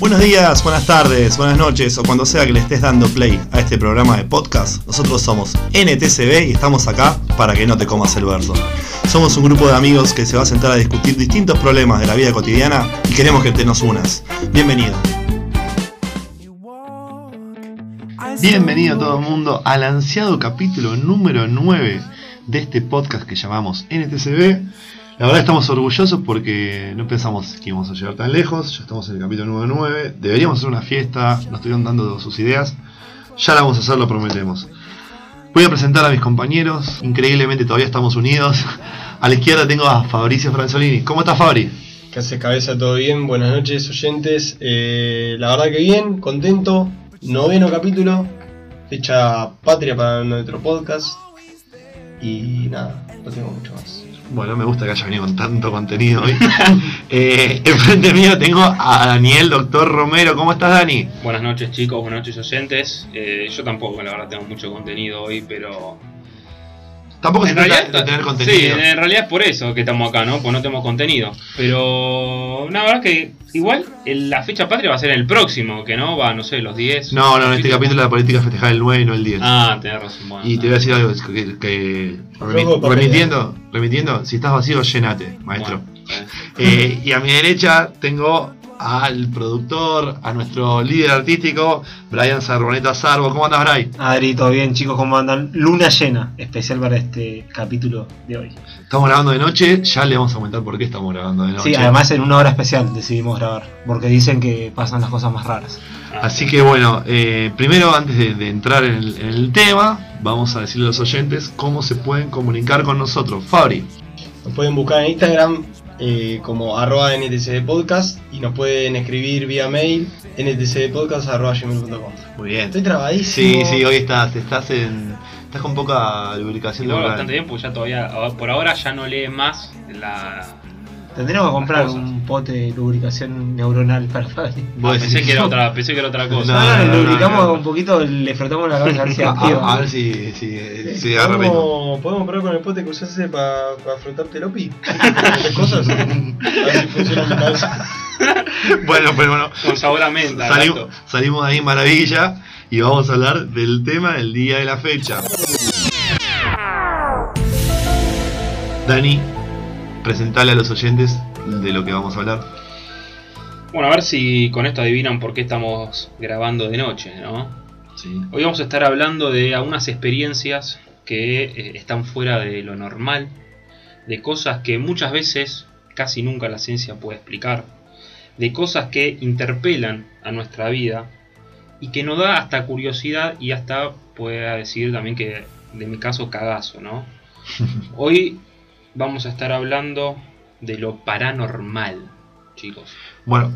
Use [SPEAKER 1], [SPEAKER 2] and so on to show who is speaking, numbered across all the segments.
[SPEAKER 1] Buenos días, buenas tardes, buenas noches o cuando sea que le estés dando play a este programa de podcast, nosotros somos NTCB y estamos acá para que no te comas el verso. Somos un grupo de amigos que se va a sentar a discutir distintos problemas de la vida cotidiana y queremos que te nos unas. Bienvenido. Bienvenido todo el mundo al ansiado capítulo número 9 de este podcast que llamamos NTCB. La verdad estamos orgullosos porque no pensamos que íbamos a llegar tan lejos, ya estamos en el capítulo número 9, deberíamos hacer una fiesta, nos estuvieron dando sus ideas, ya la vamos a hacer, lo prometemos. Voy a presentar a mis compañeros, increíblemente todavía estamos unidos. A la izquierda tengo a Fabricio Franzolini. ¿Cómo estás Fabri?
[SPEAKER 2] ¿Qué hace cabeza? ¿Todo bien? Buenas noches oyentes. Eh, la verdad que bien, contento. Noveno capítulo, fecha patria para nuestro podcast. Y nada, no tengo mucho más.
[SPEAKER 1] Bueno, me gusta que haya venido con tanto contenido hoy. eh, enfrente mío tengo a Daniel, doctor Romero. ¿Cómo estás, Dani?
[SPEAKER 3] Buenas noches, chicos. Buenas noches, oyentes. Eh, yo tampoco, la verdad, tengo mucho contenido hoy, pero.
[SPEAKER 1] Tampoco se
[SPEAKER 3] en
[SPEAKER 1] trata
[SPEAKER 3] realidad,
[SPEAKER 1] de tener contenido.
[SPEAKER 3] Sí, en realidad es por eso que estamos acá, ¿no? Pues no tenemos contenido. Pero. La verdad que igual el- la fecha patria va a ser el próximo, que no va, no sé, los 10.
[SPEAKER 1] No, no, en este capítulo la política festejar el 9 y no el 10.
[SPEAKER 3] Ah, tenés razón. Bueno,
[SPEAKER 1] y te voy a decir algo que, que- remitiendo, remitiendo, si estás vacío, llenate, maestro.
[SPEAKER 3] Bueno, eh.
[SPEAKER 1] Eh, y a mi derecha tengo al productor, a nuestro líder artístico, Brian Sarboneta Sarbo. ¿Cómo andas, Brian?
[SPEAKER 4] Adri, todo bien chicos, ¿cómo andan? Luna llena, especial para este capítulo de hoy.
[SPEAKER 1] Estamos grabando de noche, ya le vamos a comentar por qué estamos grabando de noche.
[SPEAKER 4] Sí, además en una hora especial decidimos grabar, porque dicen que pasan las cosas más raras.
[SPEAKER 1] Así que bueno, eh, primero antes de, de entrar en el, en el tema, vamos a decirle a los oyentes cómo se pueden comunicar con nosotros. Fabri,
[SPEAKER 2] Nos pueden buscar en Instagram eh, como arroba NTCD Podcast y nos pueden escribir vía mail ntcdpodcast.gmail.com
[SPEAKER 1] muy bien.
[SPEAKER 2] Estoy trabadísimo.
[SPEAKER 1] Sí, sí, hoy estás, estás en, estás con poca lubricación neuronal.
[SPEAKER 3] bastante bien, porque ya todavía, por ahora ya no lee más la.
[SPEAKER 4] Tendremos que comprar
[SPEAKER 3] cosas.
[SPEAKER 4] un pote de lubricación neuronal para Fabri.
[SPEAKER 3] Ah, pensé que era otra, pensé que era otra cosa.
[SPEAKER 1] No,
[SPEAKER 4] No,
[SPEAKER 1] no,
[SPEAKER 4] no,
[SPEAKER 1] no,
[SPEAKER 4] lubricamos
[SPEAKER 1] no.
[SPEAKER 4] un poquito, le frotamos la cabeza a ver si
[SPEAKER 1] A,
[SPEAKER 4] activa.
[SPEAKER 1] a- a ver si, si, si agarra ritmo.
[SPEAKER 2] ¿Podemos, ¿Podemos probar con el pote que usaste para frotarte el opi? ¿Estas cosas? A ver si funciona cabeza.
[SPEAKER 1] Bueno, pero bueno,
[SPEAKER 3] Con sabor a menta.
[SPEAKER 1] salimos, salimos de ahí maravilla y vamos a hablar del tema del día de la fecha. Dani, presentale a los oyentes de lo que vamos a hablar.
[SPEAKER 3] Bueno, a ver si con esto adivinan por qué estamos grabando de noche, ¿no?
[SPEAKER 1] Sí.
[SPEAKER 3] Hoy vamos a estar hablando de algunas experiencias que eh, están fuera de lo normal, de cosas que muchas veces casi nunca la ciencia puede explicar, de cosas que interpelan a nuestra vida y que nos da hasta curiosidad y hasta pueda decir también que de mi caso cagazo, ¿no? Hoy vamos a estar hablando de lo paranormal, chicos.
[SPEAKER 1] Bueno,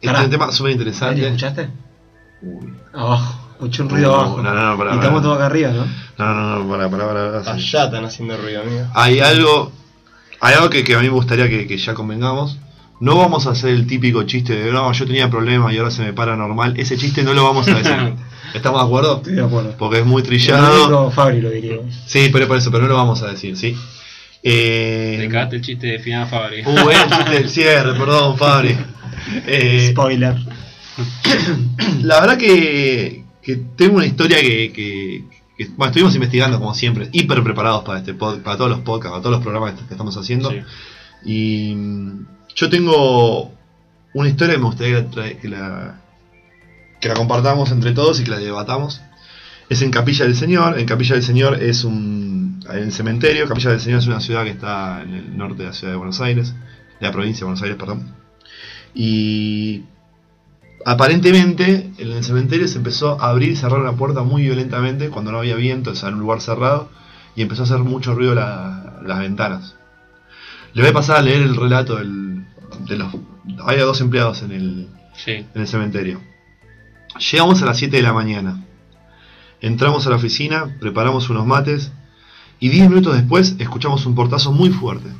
[SPEAKER 1] este es un tema súper interesante.
[SPEAKER 4] ¿escuchaste?
[SPEAKER 1] Uy.
[SPEAKER 4] Abajo, escuché un ruido
[SPEAKER 1] No,
[SPEAKER 4] abajo.
[SPEAKER 1] No, no, no, pará,
[SPEAKER 4] y estamos todos acá arriba, ¿no?
[SPEAKER 1] No, no, no, pará, pará, pará.
[SPEAKER 2] Allá están haciendo ruido, amigo.
[SPEAKER 1] Hay algo, hay algo que, que a mí me gustaría que, que ya convengamos. No vamos a hacer el típico chiste de no, yo tenía problemas y ahora se me para normal. Ese chiste no lo vamos a decir. ¿Estamos de acuerdo?
[SPEAKER 4] Estoy de acuerdo.
[SPEAKER 1] Porque es muy trillado.
[SPEAKER 4] dijo Fabri lo diría.
[SPEAKER 1] Sí, pero por eso, pero no lo vamos a decir, ¿sí? Eh,
[SPEAKER 3] Te cagaste el chiste de Final Fabri.
[SPEAKER 1] Uh, el chiste del cierre, perdón, Fabri. Eh,
[SPEAKER 4] Spoiler.
[SPEAKER 1] la verdad que, que tengo una historia que, que- que- bueno, estuvimos investigando como siempre, hiper preparados para este pod- para todos los podcasts, para todos los programas que estamos haciendo.
[SPEAKER 3] Sí.
[SPEAKER 1] Y mm, yo tengo una historia que me gustaría que la, tra- que la, que la compartamos entre todos y que la debatamos. Es en Capilla del Señor. En Capilla del Señor es un. En el cementerio. Capilla del Señor es una ciudad que está en el norte de la ciudad de Buenos Aires. De la provincia de Buenos Aires, perdón. Y. Aparentemente en el cementerio se empezó a abrir y cerrar una puerta muy violentamente cuando no había viento, o sea, en un lugar cerrado, y empezó a hacer mucho ruido la- las ventanas. Le voy a pasar a leer el relato del- de los... Había dos empleados en el,
[SPEAKER 3] Sí.
[SPEAKER 1] en el cementerio. Llegamos a las 7 de la mañana. Entramos a la oficina, preparamos unos mates y 10 minutos después escuchamos un portazo muy fuerte.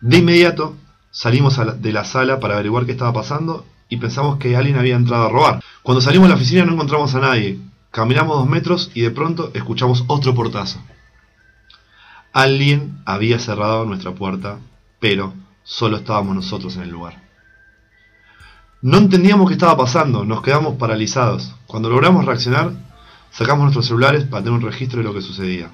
[SPEAKER 1] De inmediato salimos de la sala para averiguar qué estaba pasando y pensamos que alguien había entrado a robar. Cuando salimos de la oficina no encontramos a nadie. Caminamos dos metros y de pronto escuchamos otro portazo. Alguien había cerrado nuestra puerta, pero solo estábamos nosotros en el lugar. No entendíamos qué estaba pasando, nos quedamos paralizados. Cuando logramos reaccionar, sacamos nuestros celulares para tener un registro de lo que sucedía.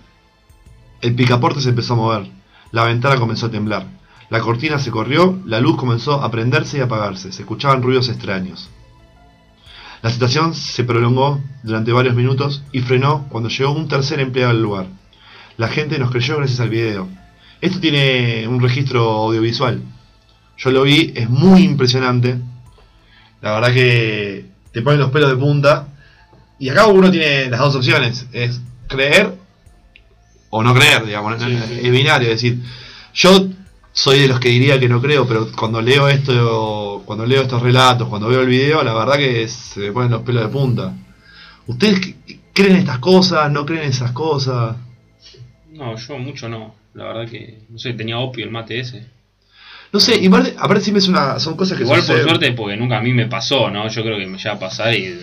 [SPEAKER 1] El picaporte se empezó a mover, la ventana comenzó a temblar, la cortina se corrió, la luz comenzó a prenderse y apagarse, se escuchaban ruidos extraños. La situación se prolongó durante varios minutos y frenó cuando llegó un tercer empleado al lugar. La gente nos creyó gracias al video. Esto tiene un registro audiovisual. Yo lo vi, es muy impresionante. La verdad que te ponen los pelos de punta. Y acá uno tiene las dos opciones. Es creer o no creer, digamos.
[SPEAKER 2] Sí, sí.
[SPEAKER 1] Es binario. Es decir, yo soy de los que diría que no creo, pero cuando leo esto, cuando leo estos relatos, cuando veo el video, la verdad que se me ponen los pelos de punta. ¿Ustedes creen estas cosas? ¿No creen esas cosas?
[SPEAKER 3] No, yo mucho no. La verdad que, no sé, tenía opio el mate ese.
[SPEAKER 1] No sé, y aparte, aparte siempre es una, son cosas que
[SPEAKER 3] Igual por suerte, porque nunca a mí me pasó, ¿no? Yo creo que me llega a pasar y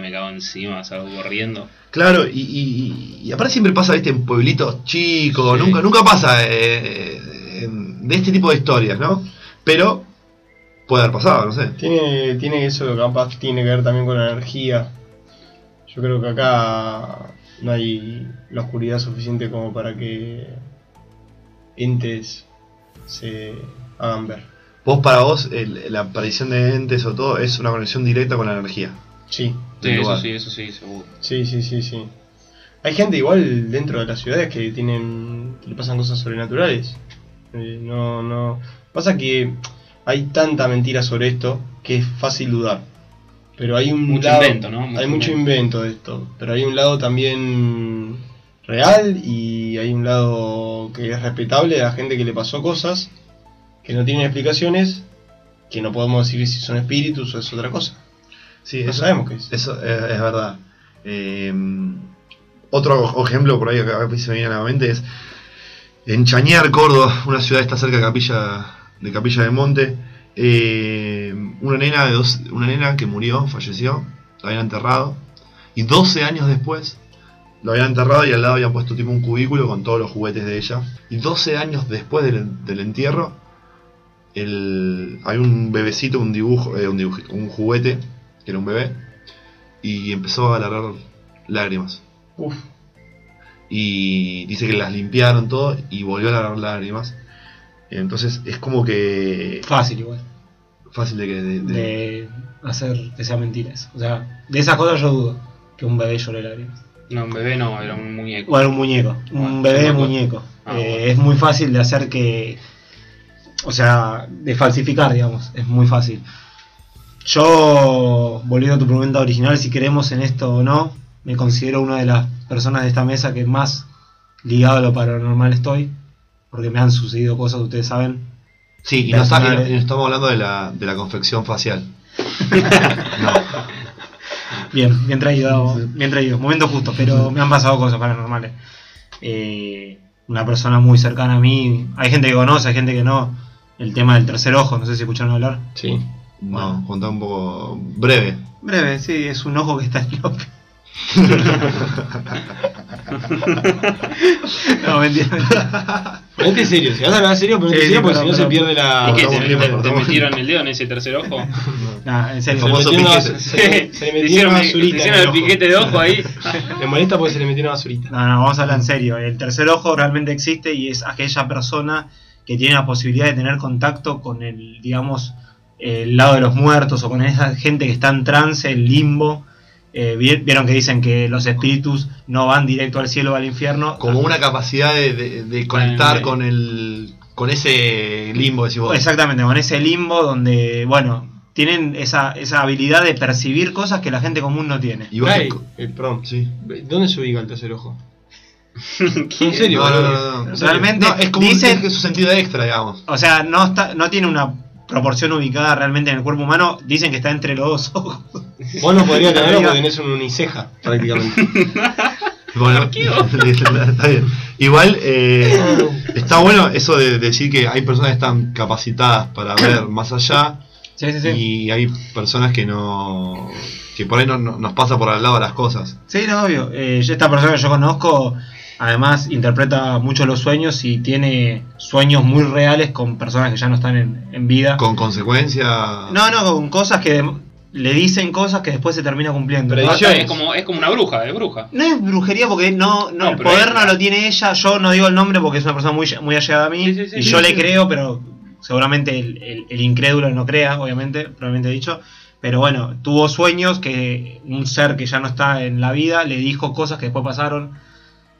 [SPEAKER 3] me cago encima, salgo corriendo.
[SPEAKER 1] Claro, y, y, y aparte siempre pasa, viste, en pueblitos chicos,
[SPEAKER 3] Sí.
[SPEAKER 1] nunca, nunca pasa eh, de este tipo de historias, ¿no? Pero puede haber pasado, no sé.
[SPEAKER 2] Tiene, tiene eso que capaz tiene que ver también con la energía. Yo creo que acá no hay la oscuridad suficiente como para que entes se hagan ver.
[SPEAKER 1] Vos para vos, el- la aparición de entes o todo es una conexión directa con la energía.
[SPEAKER 2] Sí,
[SPEAKER 3] Sí,
[SPEAKER 1] Del
[SPEAKER 3] eso
[SPEAKER 1] lugar.
[SPEAKER 3] sí, eso sí, seguro.
[SPEAKER 2] sí, sí, sí, sí. Hay gente igual dentro de las ciudades que tienen que le pasan cosas sobrenaturales. Eh, no, no. Pasa que hay tanta mentira sobre esto que es fácil dudar. Pero hay un
[SPEAKER 3] Mucho
[SPEAKER 2] lado-
[SPEAKER 3] invento, ¿no? Mucho
[SPEAKER 2] hay mucho
[SPEAKER 3] invento.
[SPEAKER 2] invento de esto. Pero hay un lado también real y hay un lado que es respetable de la gente que le pasó cosas que no tienen explicaciones, que no podemos decir si son espíritus o es otra cosa.
[SPEAKER 1] Sí,
[SPEAKER 2] No
[SPEAKER 1] eso,
[SPEAKER 2] sabemos qué es.
[SPEAKER 1] Eso es, es verdad. Eh, otro ejemplo por ahí que a mí se me viene a la mente es en Chañar, Córdoba, una ciudad que está cerca de Capilla de Capilla del Monte. eh, una nena de dos, una nena que murió, falleció, la habían enterrado y 12 años después lo habían enterrado y al lado habían puesto tipo un cubículo con todos los juguetes de ella. Y 12 años después del, del entierro, el, hay un bebecito, un dibujo, eh, un dibujito, un juguete, que era un bebé, y empezó a largar lágrimas.
[SPEAKER 2] Uf,
[SPEAKER 1] Y dice que las limpiaron todo y volvió a largar lágrimas. Entonces es como que
[SPEAKER 4] Fácil igual.
[SPEAKER 1] fácil de que... de- de-
[SPEAKER 4] De hacer que sea mentiras. O sea, de esas cosas yo dudo. Que un bebé llore lágrimas.
[SPEAKER 3] No, un bebé no, era un muñeco.
[SPEAKER 4] O era un muñeco. Un
[SPEAKER 3] Bueno,
[SPEAKER 4] bebé muñeco.
[SPEAKER 3] Ah,
[SPEAKER 4] Eh,
[SPEAKER 3] bueno.
[SPEAKER 4] Es muy fácil de hacer que. O sea, de falsificar, digamos. Es muy fácil. Yo, volviendo a tu pregunta original, si creemos en esto o no, me considero una de las personas de esta mesa que más ligado a lo paranormal estoy. Porque me han sucedido cosas, ustedes saben.
[SPEAKER 1] Sí, y no, está- y no estamos hablando de la, de la confección facial. no.
[SPEAKER 4] Bien, bien traído, bien traído, momento justo, pero me han pasado cosas paranormales. Eh, una persona muy cercana a mí, hay gente que conoce, hay gente que no. El tema del tercer ojo, no sé si escucharon hablar.
[SPEAKER 2] sí.
[SPEAKER 1] No, contá un poco breve.
[SPEAKER 4] Breve, sí, es un ojo que está en lope. no, mentira, mentira.
[SPEAKER 2] Ponete serio, si vas a hablar serio, ponete
[SPEAKER 4] Sí,
[SPEAKER 2] serio
[SPEAKER 4] sí,
[SPEAKER 2] porque si no se pierde la.
[SPEAKER 3] ¿Y qué? ¿Te, te- te metieron el dedo en ese tercer ojo?
[SPEAKER 4] Nah, en
[SPEAKER 2] Se
[SPEAKER 4] serio.
[SPEAKER 2] le
[SPEAKER 1] famoso piquete.
[SPEAKER 2] se le- se le
[SPEAKER 3] ¿Te
[SPEAKER 2] metió
[SPEAKER 3] hicieron,
[SPEAKER 2] una basurita.
[SPEAKER 3] hicieron el
[SPEAKER 2] ojo.
[SPEAKER 3] piquete de ojo ahí?
[SPEAKER 2] Me molesta porque se le metió una basurita.
[SPEAKER 4] No, no, vamos a hablar en serio. El tercer ojo realmente existe y es aquella persona que tiene la posibilidad de tener contacto con el, digamos, el lado de los muertos o con esa gente que está en trance, en limbo. Eh, vi- Vieron que dicen que los espíritus no van directo al cielo o al infierno.
[SPEAKER 1] Como una capacidad de, de- de conectar con el con ese limbo, decís vos.
[SPEAKER 4] Exactamente, con ese limbo donde, bueno, tienen esa, esa habilidad de percibir cosas que la gente común no tiene.
[SPEAKER 1] Y vos te-
[SPEAKER 2] eh, perdón.
[SPEAKER 1] sí.
[SPEAKER 2] ¿Dónde se ubica el tercer ojo? ¿En serio?
[SPEAKER 1] No, no, no.
[SPEAKER 4] Realmente
[SPEAKER 1] No, es como un-
[SPEAKER 4] dicen-
[SPEAKER 1] es su sentido extra, digamos.
[SPEAKER 4] O sea, no, está, no tiene una proporción ubicada realmente en el cuerpo humano. Dicen que está entre los dos ojos.
[SPEAKER 2] Vos no podrías tenerlo porque tenés un uniceja, prácticamente.
[SPEAKER 1] Bueno, está bien. Igual eh, está bueno eso de decir que hay personas que están capacitadas para ver más allá
[SPEAKER 4] Sí, sí, sí.
[SPEAKER 1] y hay personas que no que por ahí no, no- nos pasa por al lado las cosas.
[SPEAKER 4] Sí, no, obvio. Eh, esta persona que yo conozco Además, interpreta mucho los sueños y tiene sueños muy reales con personas que ya no están en, en vida.
[SPEAKER 1] Con consecuencia.
[SPEAKER 4] No, no, con cosas que le dicen cosas que después se termina cumpliendo.
[SPEAKER 2] Predicciones.
[SPEAKER 3] es, como, es como una bruja, es bruja.
[SPEAKER 4] no es brujería porque no, no,
[SPEAKER 3] No,
[SPEAKER 4] el poder
[SPEAKER 3] es-
[SPEAKER 4] no lo tiene ella. Yo no digo el nombre porque es una persona muy, muy allegada a mí.
[SPEAKER 3] Sí, sí, sí,
[SPEAKER 4] y
[SPEAKER 3] sí,
[SPEAKER 4] yo
[SPEAKER 3] sí.
[SPEAKER 4] le creo, pero seguramente el, el- el incrédulo no crea, obviamente, probablemente dicho. Pero bueno, tuvo sueños que un ser que ya no está en la vida le dijo cosas que después pasaron.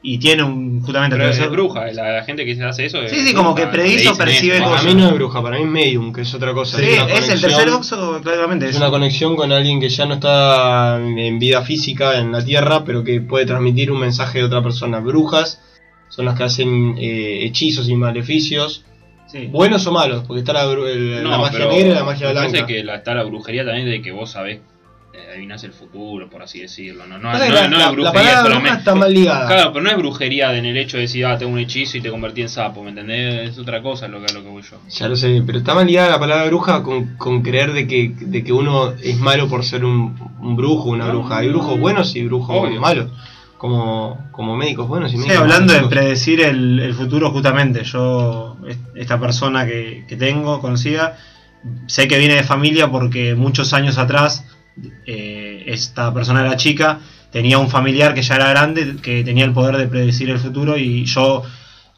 [SPEAKER 4] Y tiene un, justamente,
[SPEAKER 3] Pero es bruja, la, la gente que hace eso es
[SPEAKER 4] Sí, sí, como que predice o percibe cosas.
[SPEAKER 2] Para mí no es bruja, para mí es medium, que es otra cosa.
[SPEAKER 4] Sí,
[SPEAKER 2] una
[SPEAKER 4] es el
[SPEAKER 2] conexión-
[SPEAKER 4] tercer oxo, claramente.
[SPEAKER 2] Es
[SPEAKER 4] es-
[SPEAKER 2] una conexión con alguien que ya no está en vida física en la Tierra, pero que puede transmitir un mensaje de otra persona. Brujas son las que hacen eh, hechizos y maleficios,
[SPEAKER 4] sí.
[SPEAKER 2] buenos o malos, porque está la, el- la magia negra y la magia
[SPEAKER 3] me parece
[SPEAKER 2] blanca.
[SPEAKER 3] que la, está la brujería también de que vos sabés, eh, adivinás el futuro, por así decirlo. No, no, no,
[SPEAKER 2] la,
[SPEAKER 3] no
[SPEAKER 2] la-
[SPEAKER 3] es
[SPEAKER 2] la
[SPEAKER 3] brujería
[SPEAKER 2] palabra bruja
[SPEAKER 3] solamente.
[SPEAKER 2] está mal ligada.
[SPEAKER 3] Claro, pero no es brujería en el hecho de decir, ah, tengo un hechizo y te convertí en sapo, ¿me entendés? Es otra cosa lo que, lo que voy yo.
[SPEAKER 2] Ya lo sé, pero está mal ligada la palabra bruja con, con creer de que, de que uno es malo por ser un, un brujo, una
[SPEAKER 3] No.
[SPEAKER 2] bruja. Hay brujos buenos y brujos
[SPEAKER 3] Obvio.
[SPEAKER 2] malos, como, como médicos buenos y
[SPEAKER 4] Sí,
[SPEAKER 2] médicos
[SPEAKER 4] hablando de predecir el, el futuro, justamente, yo, est- esta persona que, que tengo, conocida, sé que viene de familia porque muchos años atrás, eh, esta persona era chica, tenía un familiar que ya era grande, que tenía el poder de predecir el futuro y yo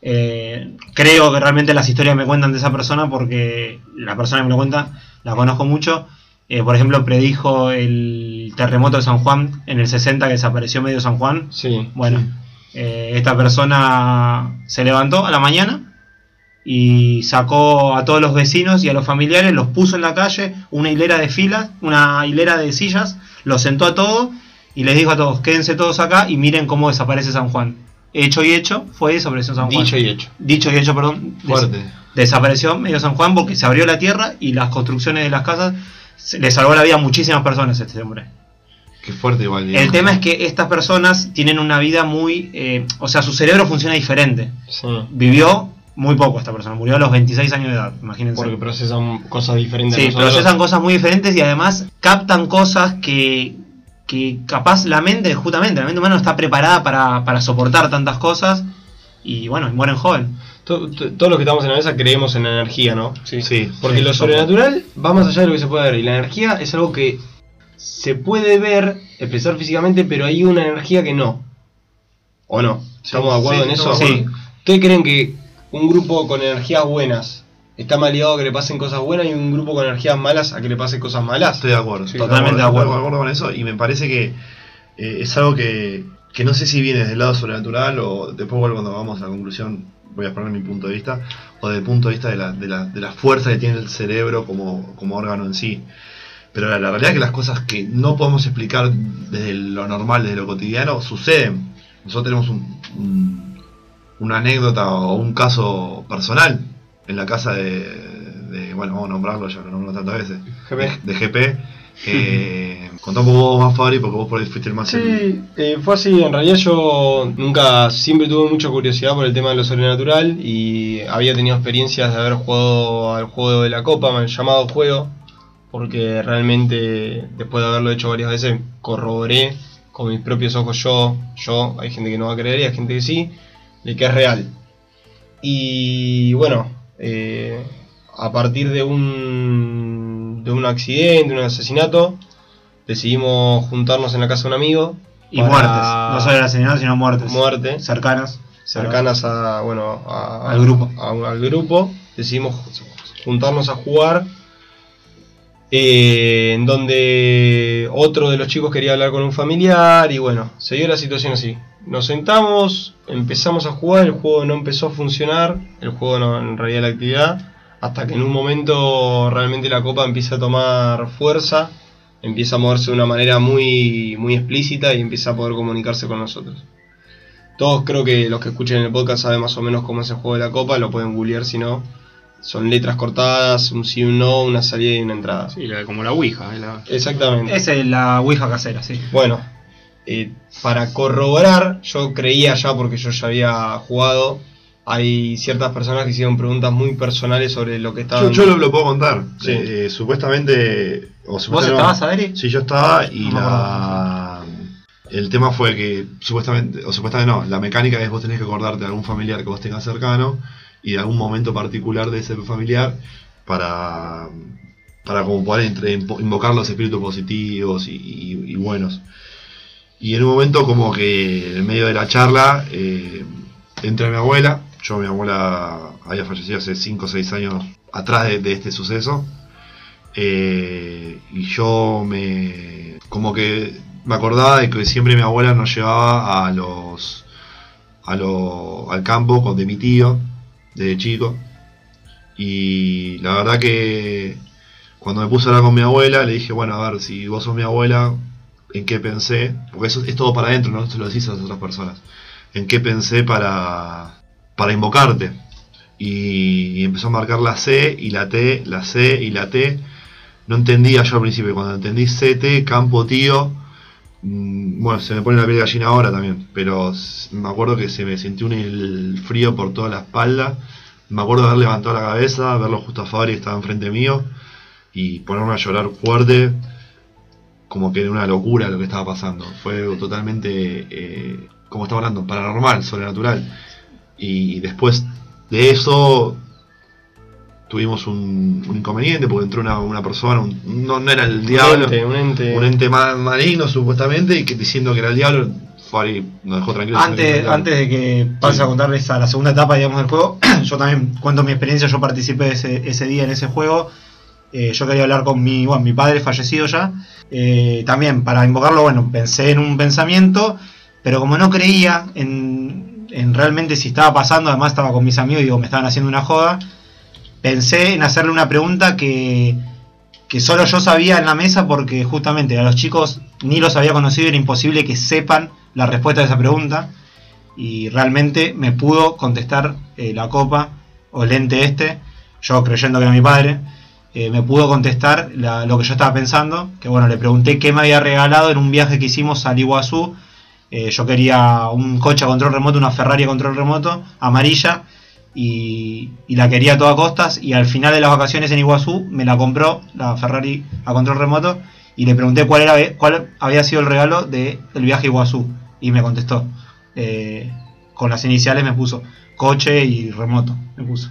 [SPEAKER 4] eh, creo que realmente las historias me cuentan de esa persona porque la persona que me lo cuenta la conozco mucho. Eh, por ejemplo, predijo el terremoto de San Juan en el 60 que desapareció medio San Juan.
[SPEAKER 2] Sí.
[SPEAKER 4] Bueno, esta persona se levantó a la mañana y sacó a todos los vecinos y a los familiares, los puso en la calle, una hilera de filas, una hilera de sillas, los sentó a todos y les dijo a todos, quédense todos acá y miren cómo desaparece San Juan. Hecho y hecho, fue desapareció San Juan.
[SPEAKER 2] Dicho y hecho.
[SPEAKER 4] Dicho y hecho, perdón. des-
[SPEAKER 1] Fuerte.
[SPEAKER 4] desapareció medio San Juan porque se abrió la tierra y las construcciones de las casas le salvó la vida a muchísimas personas este hombre.
[SPEAKER 1] Qué fuerte igual.
[SPEAKER 4] El tema es que estas personas tienen una vida muy... eh, o sea, su cerebro funciona diferente.
[SPEAKER 2] Sí.
[SPEAKER 4] Vivió muy poco esta persona, murió a los 26 años de edad, imagínense.
[SPEAKER 2] Porque procesan cosas diferentes.
[SPEAKER 4] Sí,
[SPEAKER 2] nosotros.
[SPEAKER 4] procesan cosas muy diferentes y además captan cosas que, que capaz la mente, justamente, la mente humana no está preparada para, para soportar tantas cosas y bueno, y mueren joven.
[SPEAKER 2] To- to- Todos los que estamos en la mesa creemos en la energía, ¿no?
[SPEAKER 3] Sí.
[SPEAKER 1] Sí.
[SPEAKER 2] Porque
[SPEAKER 1] sí,
[SPEAKER 2] lo
[SPEAKER 1] sí.
[SPEAKER 2] sobrenatural va más allá de lo que se puede ver. Y la energía es algo que se puede ver, expresar físicamente, pero hay una energía que no. ¿O no? ¿Estamos de acuerdo
[SPEAKER 1] sí,
[SPEAKER 2] en eso?
[SPEAKER 4] acuerdo.
[SPEAKER 2] ¿Ustedes creen que un grupo con energías buenas está más ligado a que le pasen cosas buenas y un grupo con energías malas a que le pasen cosas malas?
[SPEAKER 1] Estoy de acuerdo.
[SPEAKER 3] Sí,
[SPEAKER 1] estoy
[SPEAKER 4] totalmente de acuerdo.
[SPEAKER 1] estoy con eso y me parece que eh, es algo que, que no sé si viene desde el lado sobrenatural o después vuelvo cuando vamos a la conclusión voy a poner mi punto de vista o del punto de vista de la, de la, de la fuerza que tiene el cerebro como, como órgano en sí. Pero la, la realidad es que las cosas que no podemos explicar desde lo normal, desde lo cotidiano, suceden. Nosotros tenemos un- un- una anécdota o un caso personal en la casa de, de- bueno, vamos a nombrarlo, ya lo nombro tantas veces,
[SPEAKER 2] GP.
[SPEAKER 1] de, de GP. Eh, contá un poco vos más, Fabri, porque vos por ahí fuiste el más... el-
[SPEAKER 2] Sí, eh, fue así. En realidad yo nunca, siempre tuve mucha curiosidad por el tema de lo sobrenatural y había tenido experiencias de haber jugado al juego de la Copa, llamado juego, porque realmente después de haberlo hecho varias veces corroboré con mis propios ojos yo, yo, hay gente que no va a creer y hay gente que sí, de que es real. Y bueno, eh, a partir de un, de un accidente, un asesinato, decidimos juntarnos en la casa de un amigo.
[SPEAKER 4] Y muertes, no solo asesinatos, sino muertes.
[SPEAKER 2] Muerte.
[SPEAKER 4] Cercanas.
[SPEAKER 2] cercanas a, bueno, a-
[SPEAKER 4] Al grupo.
[SPEAKER 2] a- al grupo. Decidimos juntarnos a jugar. Eh, en donde otro de los chicos quería hablar con un familiar y bueno, se dio la situación así. Nos sentamos, empezamos a jugar, el juego no empezó a funcionar, el juego no, en realidad la actividad, hasta que en un momento realmente la copa empieza a tomar fuerza, empieza a moverse de una manera muy, muy explícita y empieza a poder comunicarse con nosotros. Todos creo que los que escuchen el podcast saben más o menos cómo es el juego de la copa, lo pueden googlear si no. Son letras cortadas, un sí, un no, una salida y una entrada.
[SPEAKER 3] Sí, la- como la Ouija. eh, la-
[SPEAKER 2] Exactamente.
[SPEAKER 4] Esa es la Ouija casera, sí.
[SPEAKER 2] Bueno, eh, para corroborar, yo creía ya porque yo ya había jugado, hay ciertas personas que hicieron preguntas muy personales sobre lo que estaban...
[SPEAKER 1] Yo, yo lo, lo puedo contar.
[SPEAKER 2] Sí.
[SPEAKER 1] Eh, eh, supuestamente. O
[SPEAKER 4] ¿Vos estabas. Adri?
[SPEAKER 1] Sí, yo estaba y
[SPEAKER 4] No me
[SPEAKER 1] la. El tema fue que supuestamente, o supuestamente no, la mecánica es vos tenés que acordarte de algún familiar que vos tengas cercano y de algún momento particular de ese familiar para, para como poder entre, invocar los espíritus positivos y, buenos. Y en un momento como que en medio de la charla eh, entra mi abuela, yo mi abuela había fallecido hace 5 o 6 años atrás de, de este suceso, eh, y yo me como que me acordaba de que siempre mi abuela nos llevaba a los a lo- al campo con de mi tío desde chico. Y la verdad que cuando me puse a hablar con mi abuela le dije bueno a ver si vos sos mi abuela en qué pensé porque eso es todo para adentro no se lo decís a las otras personas. En qué pensé para para invocarte y empezó a marcar la C y la T, la C y la T. No entendía yo al principio, cuando entendí CT, campo tío, bueno, se me pone la piel de gallina ahora también, pero me acuerdo que se me sintió un frío por toda la espalda. Me acuerdo de haber levantado la cabeza, verlo justo a Fabri que estaba enfrente mío y ponerme a llorar fuerte, como que era una locura lo que estaba pasando. Fue totalmente, eh, como estaba hablando, paranormal, sobrenatural. Y después de eso tuvimos un, un inconveniente porque entró una, una persona, un- no, no era el diablo,
[SPEAKER 2] Un ente, un ente.
[SPEAKER 1] un ente ma- maligno supuestamente, y que diciendo que era el diablo, Fari nos dejó tranquilos.
[SPEAKER 4] Antes, antes de que pase
[SPEAKER 1] Sí.
[SPEAKER 4] a contarles a la segunda etapa digamos, del juego, yo también cuento mi experiencia, yo participé ese, ese día en ese juego. Eh, yo quería hablar con mi, bueno, mi padre fallecido ya. Eh, también para invocarlo, bueno, pensé en un pensamiento, pero como no creía en, en realmente si estaba pasando, además estaba con mis amigos y digo, me estaban haciendo una joda, pensé en hacerle una pregunta que, que solo yo sabía en la mesa porque justamente a los chicos ni los había conocido, era imposible que sepan la respuesta de esa pregunta. Y realmente me pudo contestar eh, la copa o el ente este, yo creyendo que era mi padre, eh, me pudo contestar lo que yo estaba pensando, que bueno, le pregunté qué me había regalado en un viaje que hicimos al Iguazú, Eh, yo quería un coche a control remoto, una Ferrari a control remoto, amarilla, y, y la quería a toda costas, y al final de las vacaciones en Iguazú me la compró, la Ferrari a control remoto, y le pregunté cuál, era, cuál había sido el regalo del viaje a Iguazú, y me contestó. Eh, con las iniciales me puso coche y remoto, me puso.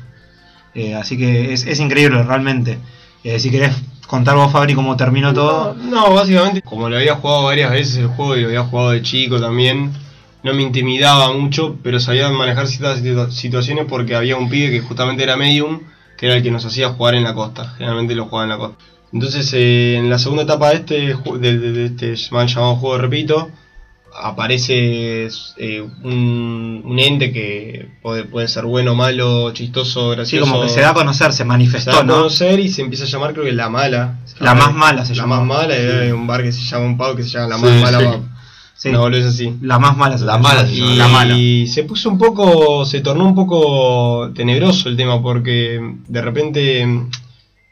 [SPEAKER 4] Eh, así que es, es increíble realmente. Eh, si querés contar vos, Fabri, cómo terminó todo.
[SPEAKER 2] No, no, básicamente, como lo había jugado varias veces el juego y lo había jugado de chico también, no me intimidaba mucho, pero sabía manejar ciertas situ- situaciones porque había un pibe que justamente era medium, que era el que nos hacía jugar en la costa. Generalmente lo jugaba en la costa. Entonces, eh, en la segunda etapa de este, ju- de, de- de este mal llamado juego, repito, aparece eh, un, un ente que puede, puede ser bueno, malo, chistoso,
[SPEAKER 4] Sí,
[SPEAKER 2] gracioso.
[SPEAKER 4] como que se da a conocer, se
[SPEAKER 2] se da
[SPEAKER 4] manifestó,
[SPEAKER 2] a
[SPEAKER 4] ¿no?
[SPEAKER 2] conocer y se empieza a llamar, creo que la mala.
[SPEAKER 4] La más mala se
[SPEAKER 2] la
[SPEAKER 4] llama.
[SPEAKER 2] más mala,
[SPEAKER 1] Sí.
[SPEAKER 2] era un bar que se llama un pub que se llama La
[SPEAKER 1] Sí,
[SPEAKER 2] Más Mala
[SPEAKER 1] sí.
[SPEAKER 4] Sí,
[SPEAKER 2] No, boludo, es así.
[SPEAKER 4] la más mala.
[SPEAKER 1] La mala
[SPEAKER 2] Y.
[SPEAKER 4] La mala.
[SPEAKER 2] se puso un poco, se tornó un poco tenebroso el tema porque de repente mm,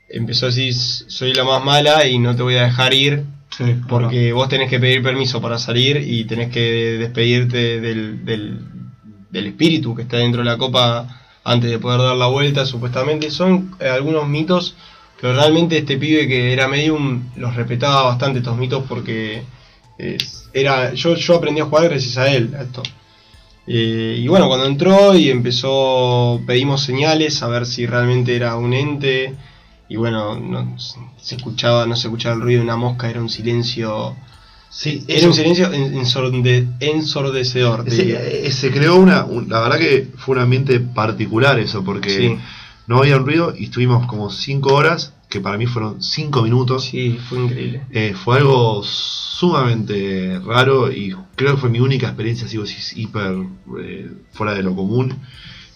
[SPEAKER 2] empezó a decir soy la más mala y no te voy a dejar ir
[SPEAKER 4] Sí,
[SPEAKER 2] porque vos tenés que pedir permiso para salir y tenés que despedirte del, del, del espíritu que está dentro de la copa antes de poder dar la vuelta, supuestamente. Son eh, algunos mitos, pero realmente este pibe que era medium los respetaba bastante estos mitos porque era yo, yo aprendí a jugar gracias a él, a esto. Eh, y bueno, cuando entró y empezó, pedimos señales a ver si realmente era un ente. Y bueno, no se escuchaba, no se escuchaba el ruido de una mosca, era un silencio.
[SPEAKER 1] Sí,
[SPEAKER 2] Era un silencio en- ensorde- ensordecedor. te diría.
[SPEAKER 1] se, eh, se creó una, un- la verdad que fue un ambiente particular eso, porque
[SPEAKER 2] Sí,
[SPEAKER 1] no había un ruido y estuvimos como 5 horas, que para mí fueron 5 minutos.
[SPEAKER 2] sí, fue increíble.
[SPEAKER 1] Eh, fue algo sumamente raro y creo que fue mi única experiencia así, así, hiper eh, fuera de lo común.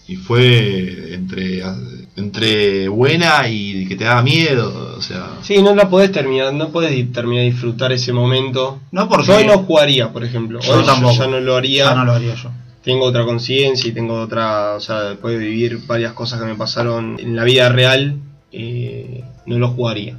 [SPEAKER 1] Y fue entre, entre buena y que te daba miedo. O sea,
[SPEAKER 2] Sí, no la podés terminar, no podés terminar de disfrutar ese momento.
[SPEAKER 4] No porque
[SPEAKER 2] Yo hoy no jugaría, por ejemplo.
[SPEAKER 4] Yo
[SPEAKER 2] Hoy
[SPEAKER 4] tampoco.
[SPEAKER 2] ya no lo haría.
[SPEAKER 4] ya no lo haría yo.
[SPEAKER 2] Tengo otra conciencia y tengo otra. O sea, después de vivir varias cosas que me pasaron en la vida real, eh, no lo jugaría.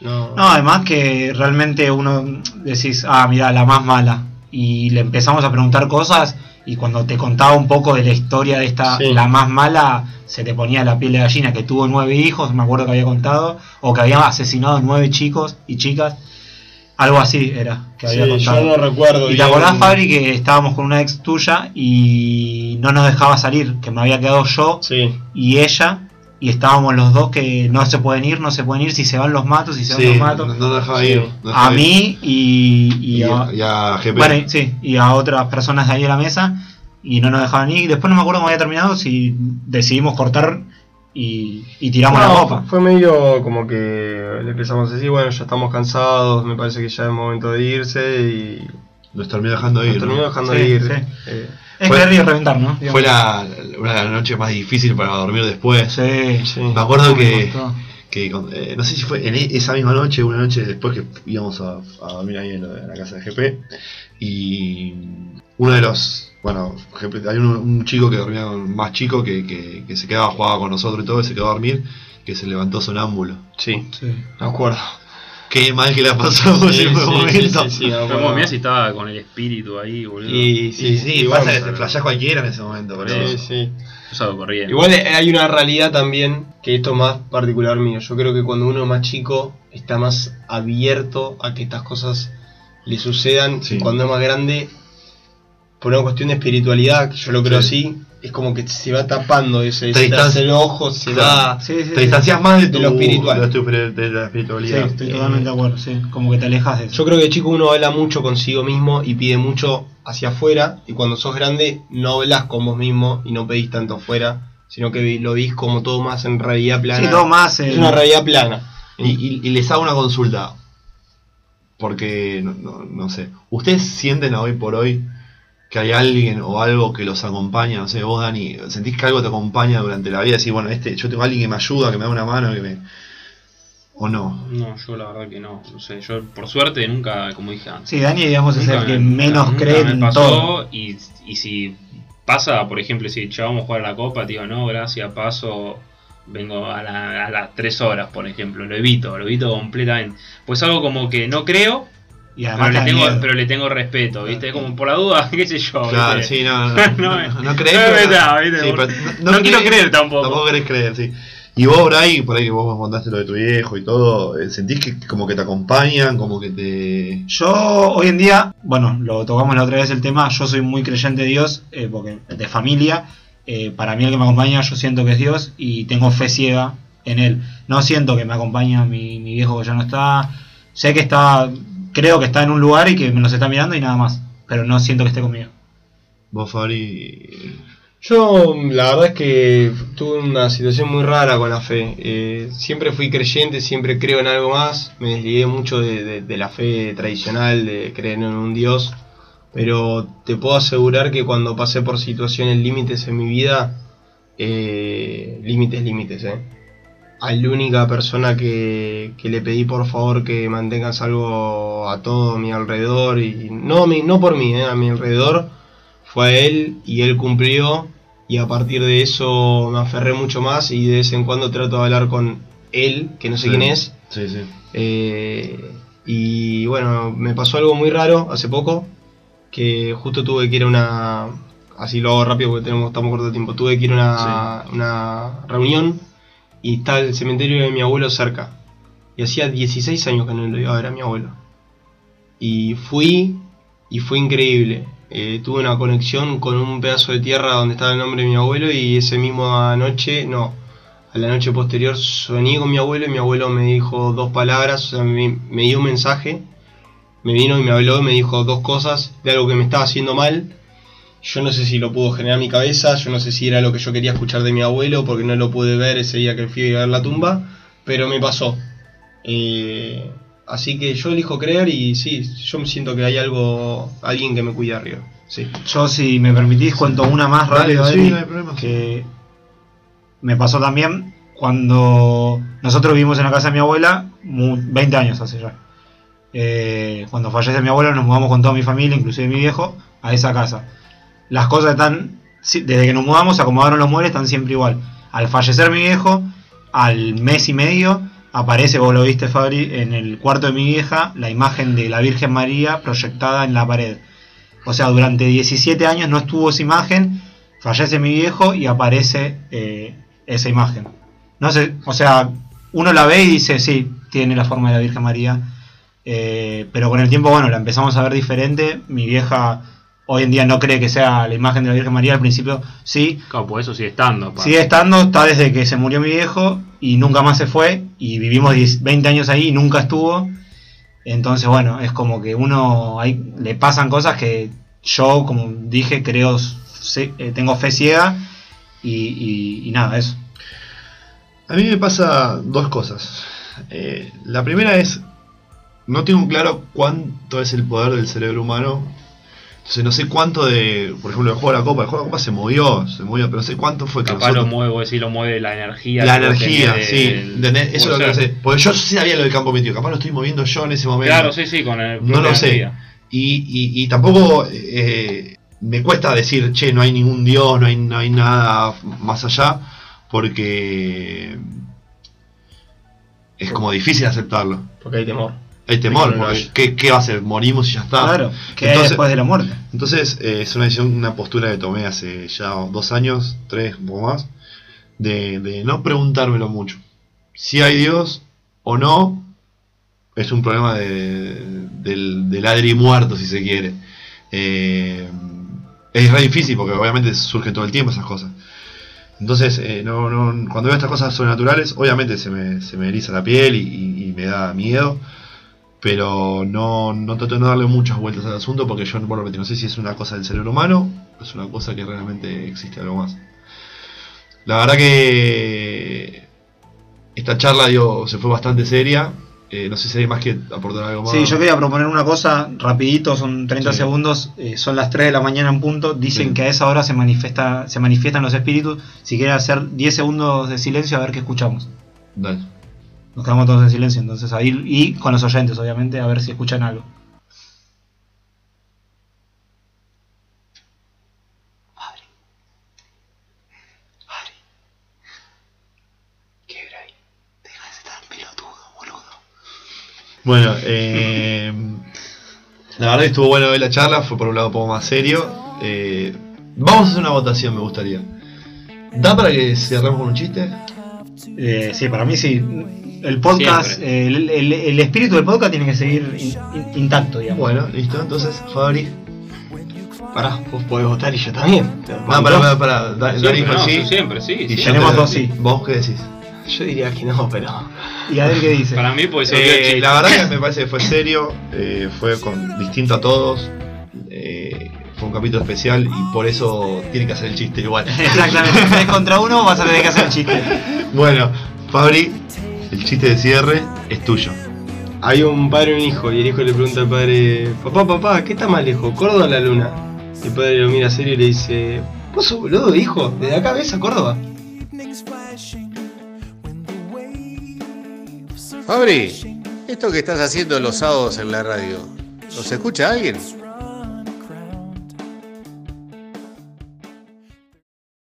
[SPEAKER 2] No,
[SPEAKER 4] No, además que realmente uno decís, ah, mira, la más mala. Y le empezamos a preguntar cosas y cuando te contaba un poco de la historia de esta,
[SPEAKER 2] Sí.
[SPEAKER 4] la más mala, se te ponía la piel de gallina, que tuvo nueve hijos, me acuerdo que había contado, o que había asesinado nueve chicos y chicas. Algo así era, que había
[SPEAKER 2] Sí,
[SPEAKER 4] contado.
[SPEAKER 2] yo no recuerdo.
[SPEAKER 4] ¿Y te acordás, Fabri, que estábamos con una ex tuya y no nos dejaba salir? Que me había quedado yo
[SPEAKER 2] Sí,
[SPEAKER 4] y ella, y estábamos los dos que no se pueden ir, no se pueden ir, si se van los matos, si se van los matos.
[SPEAKER 1] no dejaba
[SPEAKER 2] Sí.
[SPEAKER 1] ir. no dejaba
[SPEAKER 4] A
[SPEAKER 1] ir.
[SPEAKER 4] mí y, y
[SPEAKER 1] y,
[SPEAKER 4] a,
[SPEAKER 1] y a GP.
[SPEAKER 4] bueno, y- sí, y a otras personas de ahí de la mesa y no nos dejaban ir. Después no me acuerdo cómo había terminado, si decidimos cortar y, y tiramos
[SPEAKER 2] No,
[SPEAKER 4] la copa.
[SPEAKER 2] Fue medio como que le empezamos a decir, bueno, ya estamos cansados, me parece que ya es momento de irse y
[SPEAKER 1] Nos terminó dejando ir.
[SPEAKER 2] nos terminó
[SPEAKER 1] ¿no?
[SPEAKER 2] dejando
[SPEAKER 4] Sí,
[SPEAKER 2] ir.
[SPEAKER 4] sí.
[SPEAKER 2] Eh,
[SPEAKER 4] Es
[SPEAKER 1] Fue-
[SPEAKER 4] querer y reventar, ¿no?
[SPEAKER 1] Fue la, una de las noches más difíciles para dormir después.
[SPEAKER 4] Sí,
[SPEAKER 2] sí.
[SPEAKER 1] Me acuerdo que, que eh, no sé si fue en e- esa misma noche, una noche después que íbamos a, a dormir ahí en la, en la casa de GP. Y uno de los. Bueno, ejemplo, hay un, un chico que dormía con- más chico que, que, que se quedaba, jugaba con nosotros y todo, y se quedó a dormir, que se levantó sonámbulo.
[SPEAKER 2] Sí,
[SPEAKER 4] Sí.
[SPEAKER 2] me acuerdo.
[SPEAKER 1] Qué mal que la pasamos
[SPEAKER 2] Sí,
[SPEAKER 1] en ese
[SPEAKER 2] sí,
[SPEAKER 1] momento.
[SPEAKER 2] sí, sí, sí, me
[SPEAKER 3] como estaba con el espíritu ahí, boludo.
[SPEAKER 2] Y sí,
[SPEAKER 1] Y sí, pasa que te flashás cualquiera en ese momento, pero.
[SPEAKER 2] sí, sí.
[SPEAKER 3] Salgo corriendo.
[SPEAKER 2] Igual hay una realidad también, que esto es más particular mío. Yo creo que cuando uno es más chico está más abierto a que estas cosas le sucedan.
[SPEAKER 1] Sí.
[SPEAKER 2] Y cuando es más grande, por una cuestión de espiritualidad, que yo lo creo
[SPEAKER 1] Sí.
[SPEAKER 2] así, es como que se va tapando ese,
[SPEAKER 1] Te
[SPEAKER 2] se te hace
[SPEAKER 1] distancia-
[SPEAKER 2] el ojo, se
[SPEAKER 1] Claro.
[SPEAKER 4] Sí, sí,
[SPEAKER 1] Te
[SPEAKER 4] sí.
[SPEAKER 1] distancias más de,
[SPEAKER 2] De
[SPEAKER 1] tu,
[SPEAKER 2] lo espiritual.
[SPEAKER 1] de, tu- de la
[SPEAKER 4] Sí,
[SPEAKER 1] espiritualidad.
[SPEAKER 4] estoy totalmente de acuerdo, sí. Como que te alejas de eso.
[SPEAKER 2] Yo creo que de chico uno habla mucho consigo mismo y pide mucho hacia afuera, y cuando sos grande no hablas con vos mismo y no pedís tanto afuera, sino que lo vís como todo más en realidad plana.
[SPEAKER 4] Sí, todo más. eh,
[SPEAKER 2] Es una realidad plana.
[SPEAKER 1] Y, y- y les hago una consulta. Porque, no, no- no sé. ¿Ustedes sienten hoy por hoy que hay alguien o algo que los acompaña? No sé, vos, Dani, ¿sentís que algo te acompaña durante la vida? Decís, bueno, este, yo tengo a alguien que me ayuda, que me da una mano, que me. ¿O no?
[SPEAKER 3] No, yo la verdad que no. No sé, yo por suerte nunca, como dije antes.
[SPEAKER 4] Sí, Dani, digamos, es el que
[SPEAKER 3] me-
[SPEAKER 4] menos
[SPEAKER 3] nunca
[SPEAKER 4] cree
[SPEAKER 3] me
[SPEAKER 4] en
[SPEAKER 3] pasó
[SPEAKER 4] todo.
[SPEAKER 3] Y, y si pasa, por ejemplo, si ya vamos a jugar a la copa, te digo, no, gracias, paso, vengo a, la- a las 3 horas, por ejemplo, lo evito, lo evito completamente. Pues algo como que no creo,
[SPEAKER 4] Y
[SPEAKER 3] pero
[SPEAKER 4] además te
[SPEAKER 3] le, tengo,
[SPEAKER 4] miedo.
[SPEAKER 3] pero le tengo respeto, ¿viste? Es como por la duda, qué sé yo.
[SPEAKER 1] Claro,
[SPEAKER 3] ¿viste?
[SPEAKER 1] sí, no, no,
[SPEAKER 3] No
[SPEAKER 1] no, no, no crees,
[SPEAKER 3] no
[SPEAKER 1] pero- sí, pero
[SPEAKER 3] No quiero creer tampoco.
[SPEAKER 1] Tampoco querés creer, sí. Y vos, Bray, por ahí que vos me contaste lo de tu viejo y todo, eh, ¿sentís que como que te acompañan, como que te...
[SPEAKER 4] Yo hoy en día, bueno, lo tocamos la otra vez el tema, yo soy muy creyente de Dios, eh, porque de familia, eh, para mí el que me acompaña yo siento que es Dios y tengo fe ciega en él. No siento que me acompaña mi, mi viejo que ya no está, sé que está, creo que está en un lugar y que me los está mirando y nada más, pero no siento que esté conmigo.
[SPEAKER 1] Vos, Fabri...
[SPEAKER 2] Yo la verdad es que tuve una situación muy rara con la fe. Eh, siempre fui creyente, siempre creo en algo más. Me desligué mucho de, de- de la fe tradicional, de creer en un Dios. Pero te puedo asegurar que cuando pasé por situaciones límites en mi vida, eh, límites, límites, eh. A la única persona que, que le pedí por favor que mantenga salvo a todo mi alrededor, y no, a mí- no por mí, eh, a mi alrededor, fue a él y él cumplió y a partir de eso me aferré mucho más y de vez en cuando trato de hablar con él, que no sé
[SPEAKER 1] Sí.
[SPEAKER 2] quién es.
[SPEAKER 1] Sí, sí.
[SPEAKER 2] eh, y bueno, me pasó algo muy raro hace poco, que justo tuve que ir a una... Así lo hago rápido porque tenemos, estamos corto de tiempo. Tuve que ir a una, una reunión y está el cementerio de mi abuelo cerca. Y hacía 16 años que no lo iba a ver a mi abuelo. Y fui y fue increíble. Eh, tuve una conexión con un pedazo de tierra donde estaba el nombre de mi abuelo y ese mismo anoche, no, a la noche posterior soñé con mi abuelo y mi abuelo me dijo dos palabras, o sea, me, me dio un mensaje, me vino y me habló y me dijo dos cosas de algo que me estaba haciendo mal. Yo no sé si lo pudo generar mi cabeza, yo no sé si era lo que yo quería escuchar de mi abuelo porque no lo pude ver ese día que fui a ver la tumba, pero me pasó. Eh, así que yo elijo creer y sí, yo me siento que hay algo, alguien que me cuida arriba. Sí.
[SPEAKER 4] Yo, si me permitís, cuento una más rápido,
[SPEAKER 1] sí, no
[SPEAKER 4] que me pasó también cuando nosotros vivimos en la casa de mi abuela, mu- 20 años hace ya. Eh, cuando fallece mi abuelo nos mudamos con toda mi familia, inclusive mi viejo, a esa casa. Las cosas están, desde que nos mudamos acomodaron los muebles, están siempre igual. Al fallecer mi viejo, al mes y medio, aparece, vos lo viste Fabri, en el cuarto de mi vieja, la imagen de la Virgen María proyectada en la pared. O sea, durante 17 años no estuvo esa imagen, fallece mi viejo y aparece eh, esa imagen. No sé, o sea, uno la ve y dice, sí, tiene la forma de la Virgen María. Eh, pero con el tiempo, bueno, la empezamos a ver diferente. Mi vieja hoy en día no cree que sea la imagen de la Virgen María. Al principio sí.
[SPEAKER 3] Claro, pues eso sigue estando. pa.
[SPEAKER 4] Sigue estando, está desde que se murió mi viejo y nunca más se fue. Y vivimos 10 20 años ahí y nunca estuvo. Entonces, bueno, es como que uno ahí le pasan cosas que yo, como dije, creo, sé- eh, tengo fe ciega. Y, y- y nada, eso.
[SPEAKER 1] A mí me pasa dos cosas. Eh, la primera es, no tengo claro cuánto es el poder del cerebro humano. Entonces no sé cuánto de, por ejemplo, el juego de la copa, el juego de la copa se movió, se movió, pero no sé cuánto fue que
[SPEAKER 3] Capaz lo mueve, decís, lo mueve la energía.
[SPEAKER 1] la energía, sí, ¿entendés? eso es lo que sé. Porque yo sí sabía lo del campo metido, capaz lo estoy moviendo yo en ese momento.
[SPEAKER 3] Claro, sí, sí, con el.
[SPEAKER 1] No lo sé. Y, y- y tampoco eh, me cuesta decir, che, no hay ningún dios, no hay, no hay nada más allá, porque es como difícil aceptarlo.
[SPEAKER 2] Porque hay temor.
[SPEAKER 1] Hay temor, porque. ¿qué, qué va a ser? Morimos y ya está.
[SPEAKER 4] Claro, que hay
[SPEAKER 1] Entonces-
[SPEAKER 4] después de la muerte.
[SPEAKER 1] Entonces eh, es una decisión, una postura que tomé hace ya dos años, tres, un poco más, de, de no preguntármelo mucho. Si hay Dios o no, es un problema de, del, del adri muerto, si se quiere. Eh, es re difícil porque obviamente surge todo el tiempo esas cosas. Entonces, eh, no, no, cuando veo estas cosas sobrenaturales, obviamente se me, se me eriza la piel y, y- y me da miedo pero no, no trato de no darle muchas vueltas al asunto porque yo no sé si es una cosa del cerebro humano o es una cosa que realmente existe algo más. La verdad que esta charla digo, se fue bastante seria. Eh, no sé si hay más que aportar algo más.
[SPEAKER 4] Sí, yo quería proponer una cosa rapidito, son 30
[SPEAKER 1] Sí.
[SPEAKER 4] segundos, eh, son las 3 de la mañana en punto, dicen
[SPEAKER 1] Sí.
[SPEAKER 4] que a esa hora se manifiesta se manifiestan los espíritus, si quieren hacer 10 segundos de silencio a ver qué escuchamos.
[SPEAKER 1] Dale.
[SPEAKER 4] Nos quedamos todos en silencio, entonces ahí y con los oyentes obviamente a ver si escuchan algo.
[SPEAKER 1] Bueno, eh, la verdad que estuvo bueno ver la charla, fue por un lado un poco más serio. Eh, vamos a hacer una votación, me gustaría. ¿Da para que cerremos con un chiste?
[SPEAKER 4] Eh, sí, para mí sí. El podcast, el, el- el espíritu del podcast tiene que seguir in- in- intacto, digamos.
[SPEAKER 1] Bueno, listo, entonces, Fabri.
[SPEAKER 2] Pará, vos podés votar y yo también.
[SPEAKER 1] Ah, pará, pará, pará. Da- Dani
[SPEAKER 3] Siempre,
[SPEAKER 1] dijo
[SPEAKER 3] no,
[SPEAKER 1] sí.
[SPEAKER 3] siempre, sí.
[SPEAKER 1] y
[SPEAKER 3] sí.
[SPEAKER 4] Tenemos
[SPEAKER 1] te-
[SPEAKER 4] dos sí.
[SPEAKER 1] ¿Vos qué decís?
[SPEAKER 2] Yo diría que no, pero.
[SPEAKER 4] ¿Y a ver qué dice?
[SPEAKER 3] Para mí puede ser
[SPEAKER 1] Eh,
[SPEAKER 3] que
[SPEAKER 1] la verdad que me parece que fue serio, eh, fue con, distinto a todos. eh, fue un capítulo especial y por eso tiene que hacer el chiste igual.
[SPEAKER 4] Exactamente, si contra uno vas a tener que hacer el chiste.
[SPEAKER 1] bueno, Fabri, el chiste de cierre es tuyo.
[SPEAKER 2] Hay un padre y un hijo, y el hijo le pregunta al padre: Papá, papá, ¿qué está más lejos, Córdoba o la luna? Y el padre lo mira serio y le dice: ¿Vos sos boludo, hijo? ¿Desde acá ves a Córdoba?
[SPEAKER 5] Fabri, esto que estás haciendo los sábados en la radio, ¿los escucha alguien?